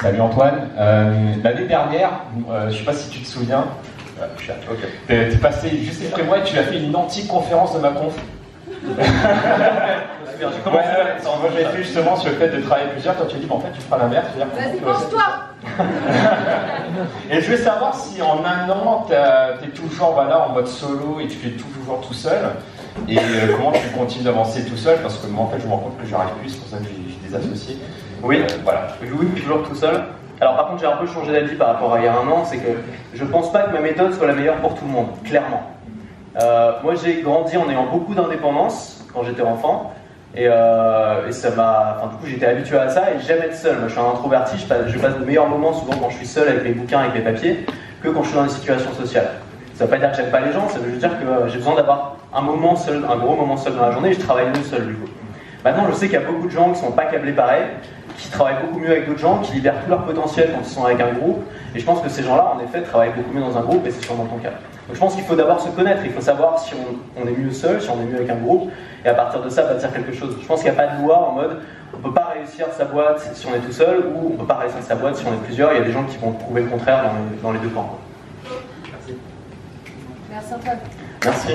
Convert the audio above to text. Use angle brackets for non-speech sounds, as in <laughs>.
Salut Antoine. Euh, L'année dernière, euh, je ne sais pas si tu te souviens, euh, tu es, passé juste après moi et tu as fait une anti-conférence de ma conf. <laughs> ouais, moi j'ai fait justement sur le fait de travailler plusieurs. Toi tu as dit, bon, en fait tu feras l'inverse. Vas-y, pense-toi <laughs> Et je voulais savoir si en un an tu es toujours voilà, en mode solo et tu fais toujours tout seul. Et euh, comment tu continues d'avancer tout seul? Parce que moi en fait je me rends compte que j'arrive plus, c'est pour ça que j'ai des associés. Oui, voilà. Oui, toujours tout seul. Alors par contre, j'ai un peu changé d'avis par rapport à il y a un an, c'est que je pense pas que ma méthode soit la meilleure pour tout le monde, clairement. Euh, moi, j'ai grandi en ayant beaucoup d'indépendance quand j'étais enfant, et, euh, ça m'a. Enfin, du coup, j'étais habitué à ça et j'aime être seul. Moi, je suis un introverti, je passe, de meilleurs moments souvent quand je suis seul avec mes bouquins, avec mes papiers, que quand je suis dans des situations sociales. Ça veut pas dire que j'aime pas les gens, ça veut juste dire que j'ai besoin d'avoir un moment seul, un gros moment seul dans la journée et je travaille mieux seul du coup. Maintenant, je sais qu'il y a beaucoup de gens qui sont pas câblés pareil, qui travaillent beaucoup mieux avec d'autres gens, qui libèrent tout leur potentiel quand ils sont avec un groupe. Et je pense que ces gens-là, en effet, travaillent beaucoup mieux dans un groupe, et c'est sûrement ton cas. Donc je pense qu'il faut d'abord se connaître, il faut savoir si on, est mieux seul, si on est mieux avec un groupe, et à partir de ça, bâtir quelque chose. Je pense qu'il n'y a pas de loi en mode on ne peut pas réussir sa boîte si on est tout seul, ou on ne peut pas réussir sa boîte si on est plusieurs. Il y a des gens qui vont prouver le contraire dans les, dans les deux camps. Merci. Merci Antoine. Merci.